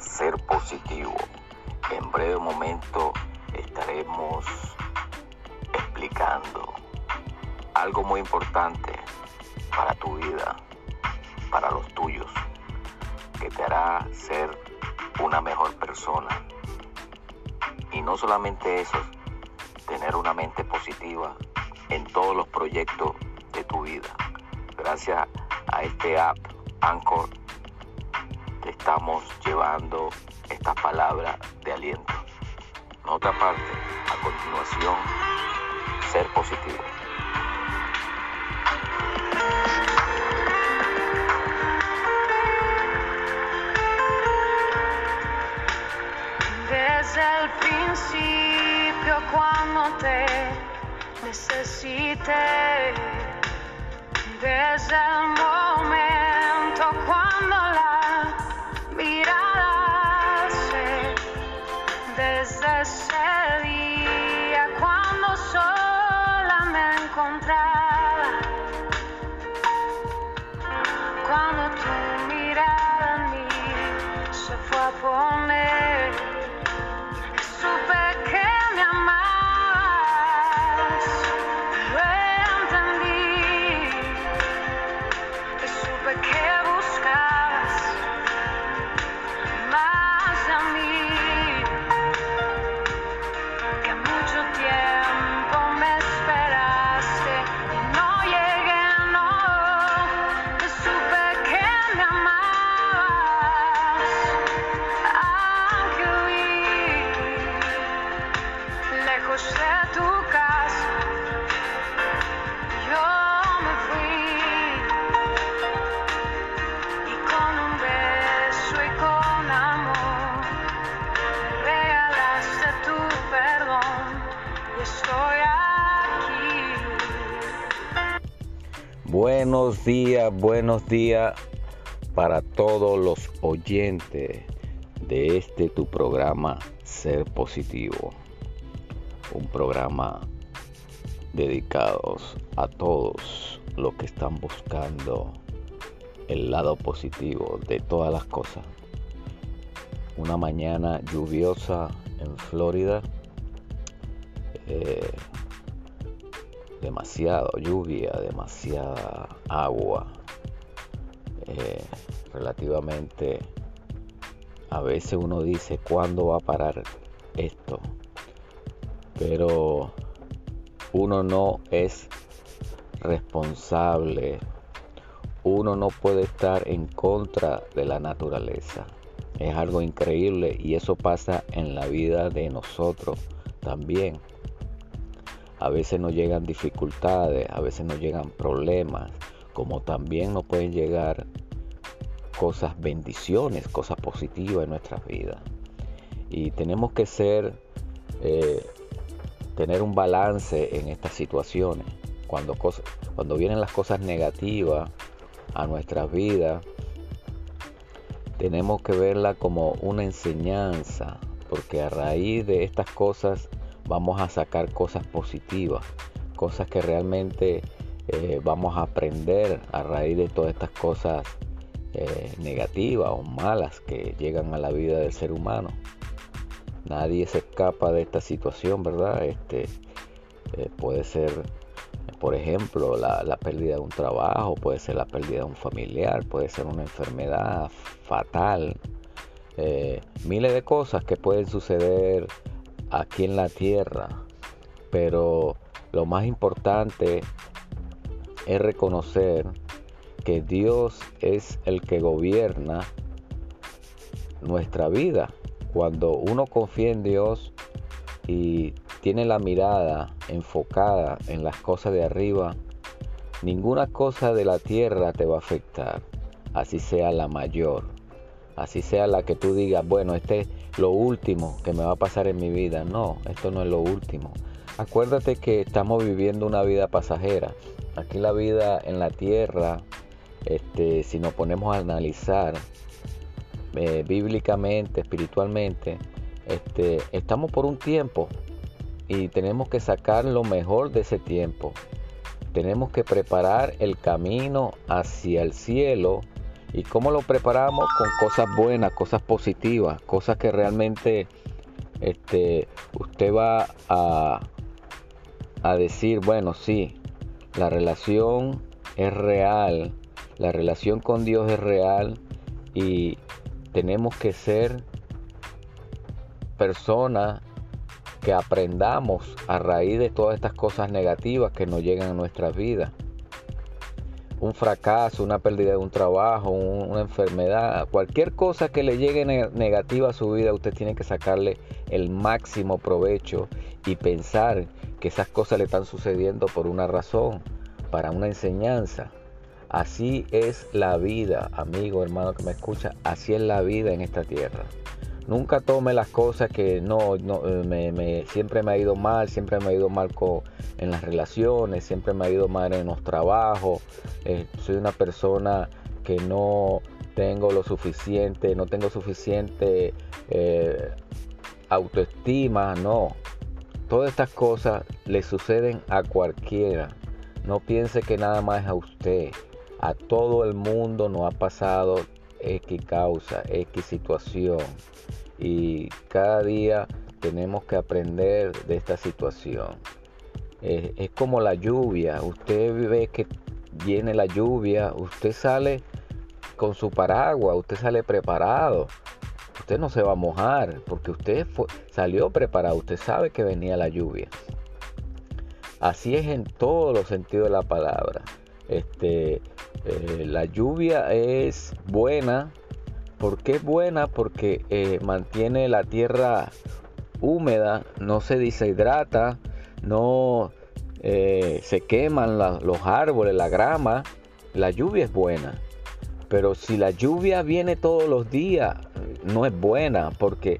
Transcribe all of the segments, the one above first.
Ser Positivo. En breve momento estaremos explicando algo muy importante para tu vida, para los tuyos, que te hará ser una mejor persona. Y no solamente eso, tener una mente positiva en todos los proyectos de tu vida. Gracias a este app Anchor estamos llevando esta palabra de aliento. En otra parte, a continuación, ser positivo. Desde el principio cuando te necesité, desde el Buenos días, buenos días para todos los oyentes de este tu programa Ser Positivo. Un programa dedicado a todos los que están buscando el lado positivo de todas las cosas. Una mañana lluviosa en Florida. eh, demasiado lluvia, demasiada agua. Eh, relativamente, a veces uno dice, ¿cuándo va a parar esto? Pero uno no es responsable, uno no puede estar en contra de la naturaleza. Es algo increíble y eso pasa en la vida de nosotros también. A veces nos llegan dificultades, a veces nos llegan problemas, como también nos pueden llegar cosas, bendiciones, cosas positivas en nuestras vidas. Y tenemos que ser, eh, tener un balance en estas situaciones. Cuando, cuando vienen las cosas negativas a nuestras vidas, tenemos que verla como una enseñanza, porque a raíz de estas cosas vamos a sacar cosas positivas, cosas que realmente eh, vamos a aprender a raíz de todas estas cosas eh, negativas o malas que llegan a la vida del ser humano. Nadie se escapa de esta situación, ¿verdad? Este eh, puede ser, por ejemplo, la, pérdida de un trabajo, puede ser la pérdida de un familiar, puede ser una enfermedad fatal, miles de cosas que pueden suceder aquí en la tierra, pero lo más importante es reconocer que Dios es el que gobierna nuestra vida. Cuando uno confía en Dios y tiene la mirada enfocada en las cosas de arriba, ninguna cosa de la tierra te va a afectar, así sea la mayor, así sea la que tú digas, bueno, este es lo último que me va a pasar en mi vida. No, esto no es lo último. Acuérdate que estamos viviendo una vida pasajera. Aquí la vida en la tierra, este, si nos ponemos a analizar eh, bíblicamente, espiritualmente, este, estamos por un tiempo y tenemos que sacar lo mejor de ese tiempo. Tenemos que preparar el camino hacia el cielo ¿Y cómo lo preparamos? Con cosas buenas, cosas positivas, cosas que realmente este, usted va a, a decir, bueno, sí, la relación es real, la relación con Dios es real y tenemos que ser personas que aprendamos a raíz de todas estas cosas negativas que nos llegan a nuestras vidas. Un fracaso, una pérdida de un trabajo, una enfermedad, cualquier cosa que le llegue negativa a su vida, usted tiene que sacarle el máximo provecho y pensar que esas cosas le están sucediendo por una razón, para una enseñanza. Así es la vida, amigo, hermano que me escucha, así es la vida en esta tierra. Nunca tome las cosas que no, eh, me, siempre me ha ido mal, siempre me ha ido mal en las relaciones, siempre me ha ido mal en los trabajos. Eh, soy una persona que no tengo lo suficiente, no tengo suficiente eh, autoestima, no. Todas estas cosas le suceden a cualquiera. No piense que nada más a usted. A todo el mundo nos ha pasado X causa, X situación. Y cada día tenemos que aprender de esta situación. Es, como la lluvia. Usted ve que viene la lluvia, usted sale con su paraguas, usted sale preparado. Usted no se va a mojar porque usted salió preparado, usted sabe que venía la lluvia. Así es en todos los sentidos de la palabra. Este, eh, la lluvia es buena. ¿Por qué es buena? Porque eh, mantiene la tierra húmeda, no se deshidrata, no eh, se queman los árboles, la grama. La lluvia es buena. Pero si la lluvia viene todos los días, no es buena porque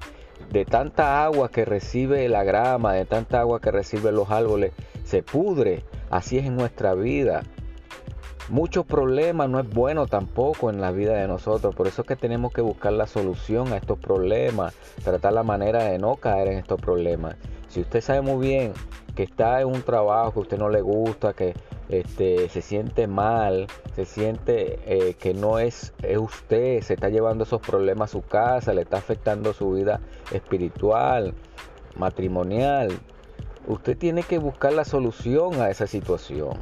de tanta agua que recibe la grama, de tanta agua que reciben los árboles, se pudre. Así es en nuestra vida. Muchos problemas no es bueno tampoco en la vida de nosotros. Por eso es que tenemos que buscar la solución a estos problemas. Tratar la manera de no caer en estos problemas. Si usted sabe muy bien que está en un trabajo que usted no le gusta, que este, se siente mal, se siente eh, que no es, es, usted, se está llevando esos problemas a su casa, le está afectando su vida espiritual, matrimonial, Usted tiene que buscar la solución a esa situación.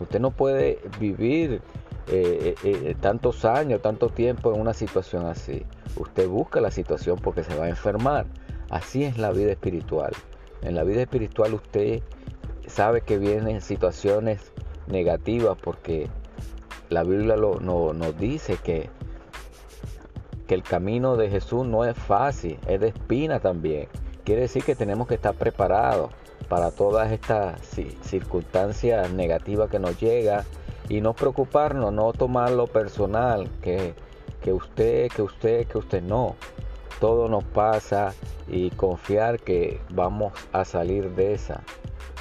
Usted no puede vivir eh, eh, eh, tantos años, tanto tiempo en una situación así. Usted busca la situación porque se va a enfermar. Así es la vida espiritual. En la vida espiritual usted sabe que vienen situaciones negativas porque la Biblia lo, nos dice que, que el camino de Jesús no es fácil, es de espina también. Quiere decir que tenemos que estar preparados para todas estas circunstancias negativas que nos llega y no preocuparnos, no tomarlo personal, que, que usted, que usted, que usted no. Todo nos pasa y confiar que vamos a salir de esa.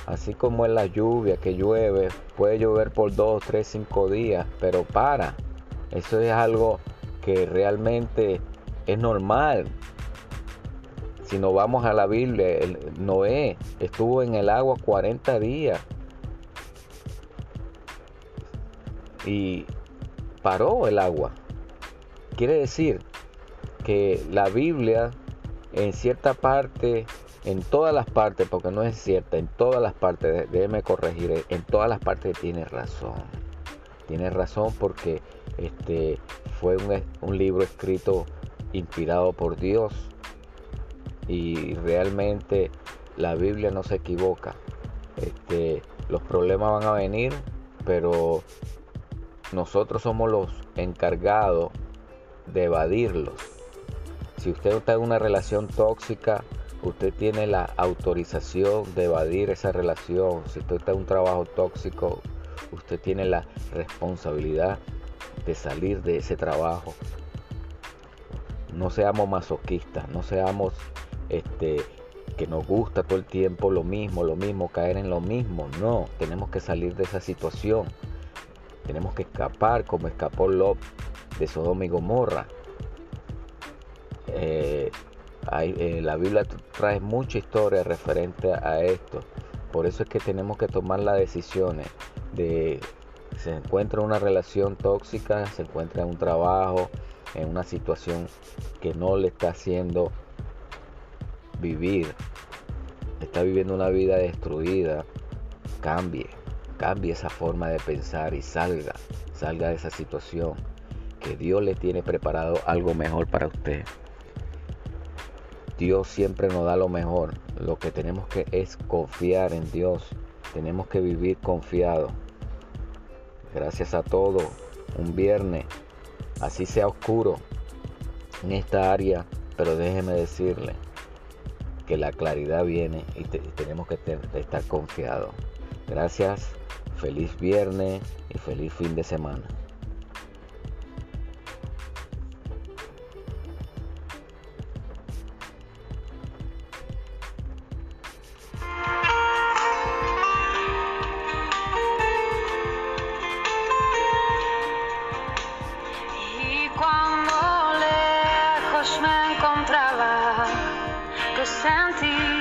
Así como en la lluvia que llueve, puede llover por dos, tres, cinco días, pero para. Eso es algo que realmente es normal. Si nos vamos a la Biblia, Noé estuvo en el agua 40 días y paró el agua. Quiere decir que la Biblia en cierta parte, en todas las partes, porque no es cierta, en todas las partes, déjeme corregir, en todas las partes tiene razón. Tiene razón porque este fue un, un libro escrito inspirado por Dios y realmente la Biblia no se equivoca. Este, los problemas van a venir, pero nosotros somos los encargados de evadirlos. Si usted está en una relación tóxica, usted tiene la autorización de evadir esa relación. Si usted está en un trabajo tóxico, usted tiene la responsabilidad de salir de ese trabajo. No seamos masoquistas, no seamos este, que nos gusta todo el tiempo lo mismo, lo mismo, caer en lo mismo. No, tenemos que salir de esa situación. Tenemos que escapar como escapó Lot de Sodoma y Gomorra. Eh, eh, la Biblia trae mucha historia referente a esto. Por eso es que tenemos que tomar las decisiones de se encuentra en una relación tóxica, se encuentra en un trabajo, en una situación que no le está haciendo vivir, está viviendo una vida destruida, cambie, cambie esa forma de pensar y salga, salga de esa situación, que Dios le tiene preparado algo mejor para usted. Dios siempre nos da lo mejor. Lo que tenemos que es confiar en Dios. Tenemos que vivir confiado. Gracias a todo. Un viernes, así sea oscuro en esta área, pero déjeme decirle que la claridad viene y, tenemos que estar confiados. Gracias, feliz viernes y feliz fin de semana. Me encontré Shanti.